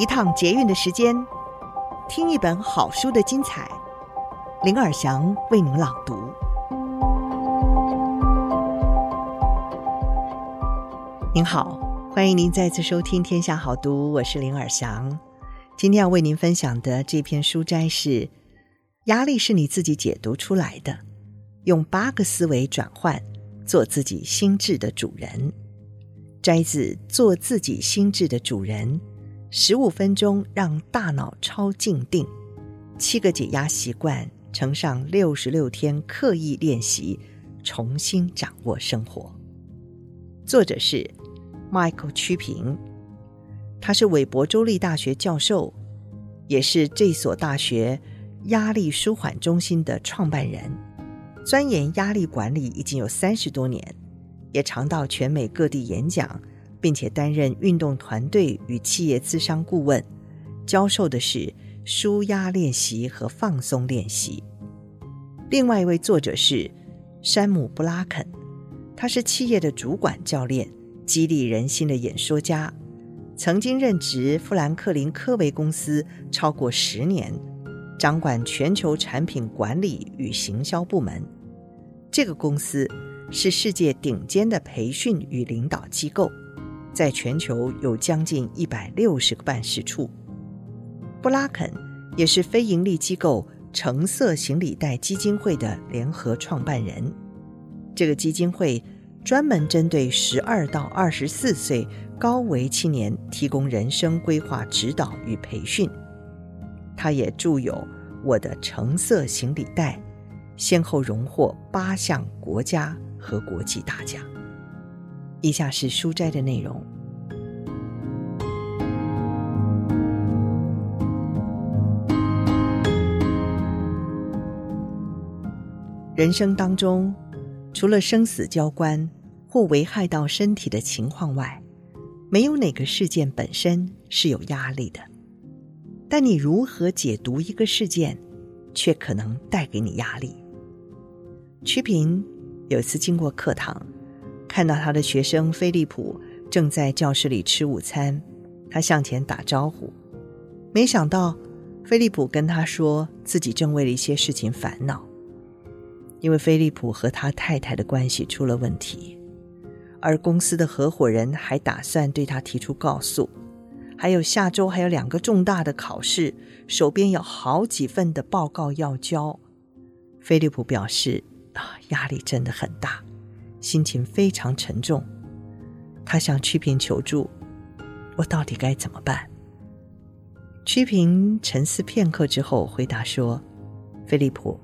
一趟捷运的时间，听一本好书的精彩。林尔祥为您朗读。您好，欢迎您再次收听《天下好读》，我是林尔祥。今天要为您分享的这篇书摘是：压力是你自己解读出来的，用八个思维转换，做自己心智的主人。摘自《做自己心智的主人》。十五分钟让大脑超静定，七个解压习惯乘上六十六天刻意练习，重新掌握生活。作者是 Michael 曲平，他是韦伯州立大学教授，也是这所大学压力舒缓中心的创办人，钻研压力管理已经有三十多年，也常到全美各地演讲。并且担任运动团队与企业资商顾问，教授的是舒压练习和放松练习。另外一位作者是山姆·布拉肯，他是企业的主管教练，激励人心的演说家，曾经任职富兰克林·科维公司超过十年，掌管全球产品管理与行销部门。这个公司是世界顶尖的培训与领导机构。在全球有将近一百六十个办事处。布拉肯也是非营利机构橙色行李袋基金会的联合创办人。这个基金会专门针对十二到二十四岁高危青年提供人生规划指导与培训。他也著有《我的橙色行李袋》，先后荣获八项国家和国际大奖。以下是书摘的内容。人生当中，除了生死交关或危害到身体的情况外，没有哪个事件本身是有压力的。但你如何解读一个事件，却可能带给你压力。曲平有一次经过课堂。看到他的学生菲利普正在教室里吃午餐，他向前打招呼，没想到菲利普跟他说自己正为了一些事情烦恼，因为菲利普和他太太的关系出了问题，而公司的合伙人还打算对他提出告诉，还有下周还有两个重大的考试，手边有好几份的报告要交。菲利普表示啊，压力真的很大。心情非常沉重，他向曲平求助：“我到底该怎么办？”曲平沉思片刻之后回答说：“菲利普，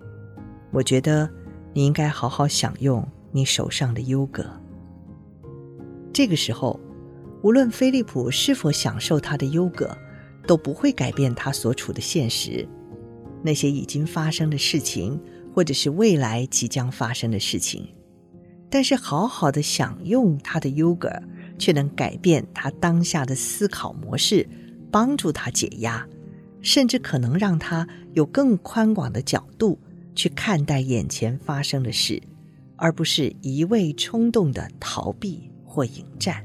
我觉得你应该好好享用你手上的优格。”这个时候，无论菲利普是否享受他的优格，都不会改变他所处的现实，那些已经发生的事情，或者是未来即将发生的事情。但是，好好的享用他的优格，却能改变他当下的思考模式，帮助他解压，甚至可能让他有更宽广的角度去看待眼前发生的事，而不是一味冲动的逃避或迎战。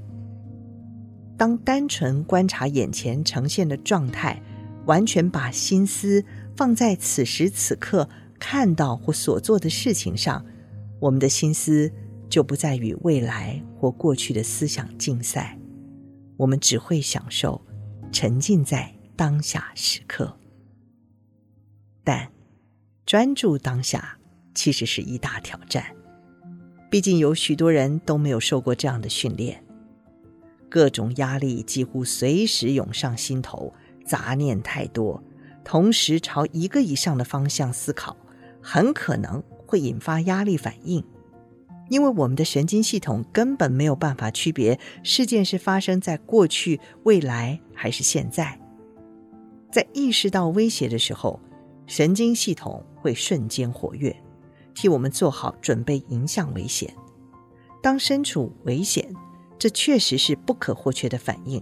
当单纯观察眼前呈现的状态，完全把心思放在此时此刻看到或所做的事情上，我们的心思。就不再与未来或过去的思想竞赛，我们只会享受沉浸在当下时刻。但专注当下其实是一大挑战，毕竟有许多人都没有受过这样的训练，各种压力几乎随时涌上心头，杂念太多，同时朝一个以上的方向思考，很可能会引发压力反应。因为我们的神经系统根本没有办法区别事件是发生在过去、未来还是现在，在意识到威胁的时候，神经系统会瞬间活跃，替我们做好准备迎向危险。当身处危险，这确实是不可或缺的反应。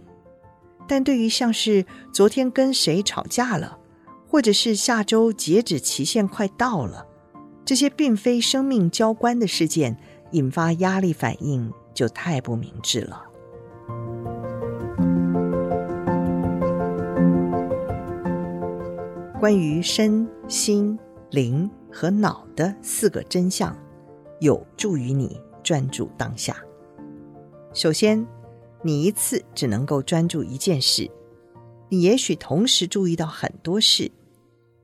但对于像是昨天跟谁吵架了，或者是下周截止期限快到了，这些并非生命交关的事件。引发压力反应就太不明智了。关于身心灵和脑的四个真相，有助于你专注当下。首先，你一次只能够专注一件事，你也许同时注意到很多事，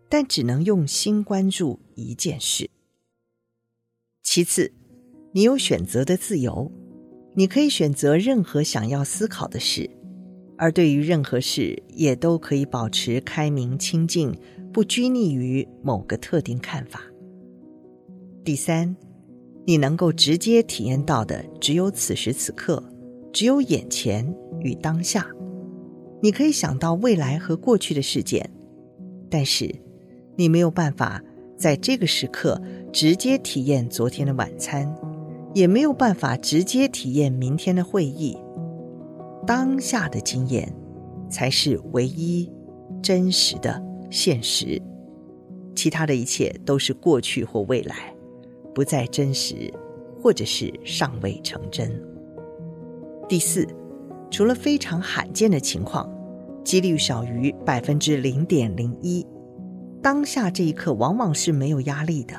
但只能用心关注一件事。其次，你有选择的自由，你可以选择任何想要思考的事，而对于任何事也都可以保持开明清净，不拘泥于某个特定看法。第三，你能够直接体验到的只有此时此刻，只有眼前与当下。你可以想到未来和过去的事件，但是你没有办法在这个时刻直接体验昨天的晚餐。也没有办法直接体验明天的会议，当下的经验才是唯一真实的现实，其他的一切都是过去或未来，不再真实，或者是尚未成真。第四，除了非常罕见的情况，几率小于百分之零点零一，当下这一刻往往是没有压力的。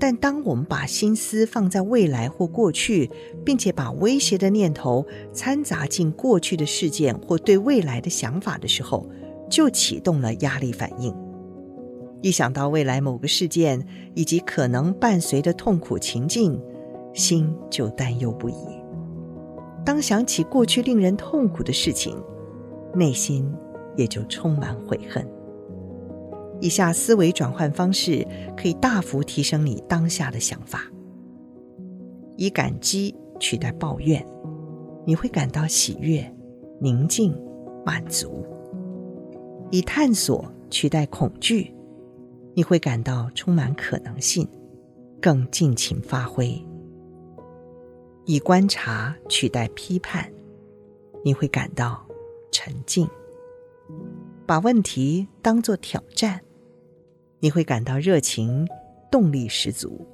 但当我们把心思放在未来或过去，并且把威胁的念头掺杂进过去的事件或对未来的想法的时候，就启动了压力反应。一想到未来某个事件以及可能伴随的痛苦情境，心就担忧不已。当想起过去令人痛苦的事情，内心也就充满悔恨。以下思维转换方式可以大幅提升你当下的想法：以感激取代抱怨，你会感到喜悦、宁静、满足；以探索取代恐惧，你会感到充满可能性，更尽情发挥；以观察取代批判，你会感到沉静，把问题当作挑战。你会感到热情、动力十足，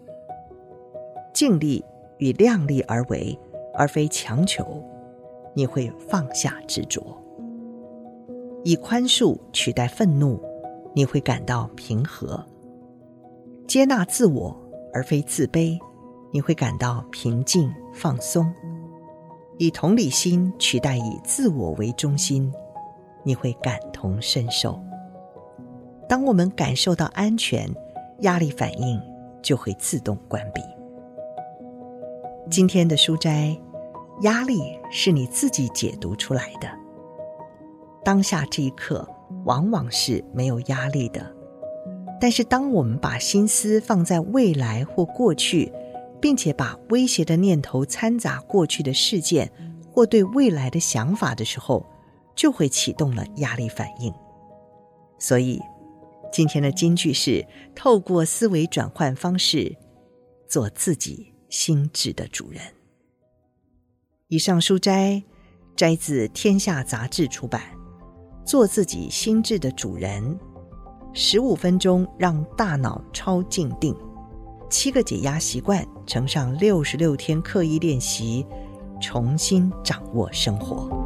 尽力与量力而为，而非强求。你会放下执着，以宽恕取代愤怒，你会感到平和；接纳自我而非自卑，你会感到平静放松；以同理心取代以自我为中心，你会感同身受。当我们感受到安全，压力反应就会自动关闭。今天的书斋，压力是你自己解读出来的。当下这一刻往往是没有压力的，但是当我们把心思放在未来或过去，并且把威胁的念头掺杂过去的事件或对未来的想法的时候，就会启动了压力反应。所以。今天的金句是：透过思维转换方式，做自己心智的主人。以上书摘摘自《天下杂志》出版，《做自己心智的主人》，十五分钟让大脑超静定，七个解压习惯乘上六十六天刻意练习，重新掌握生活。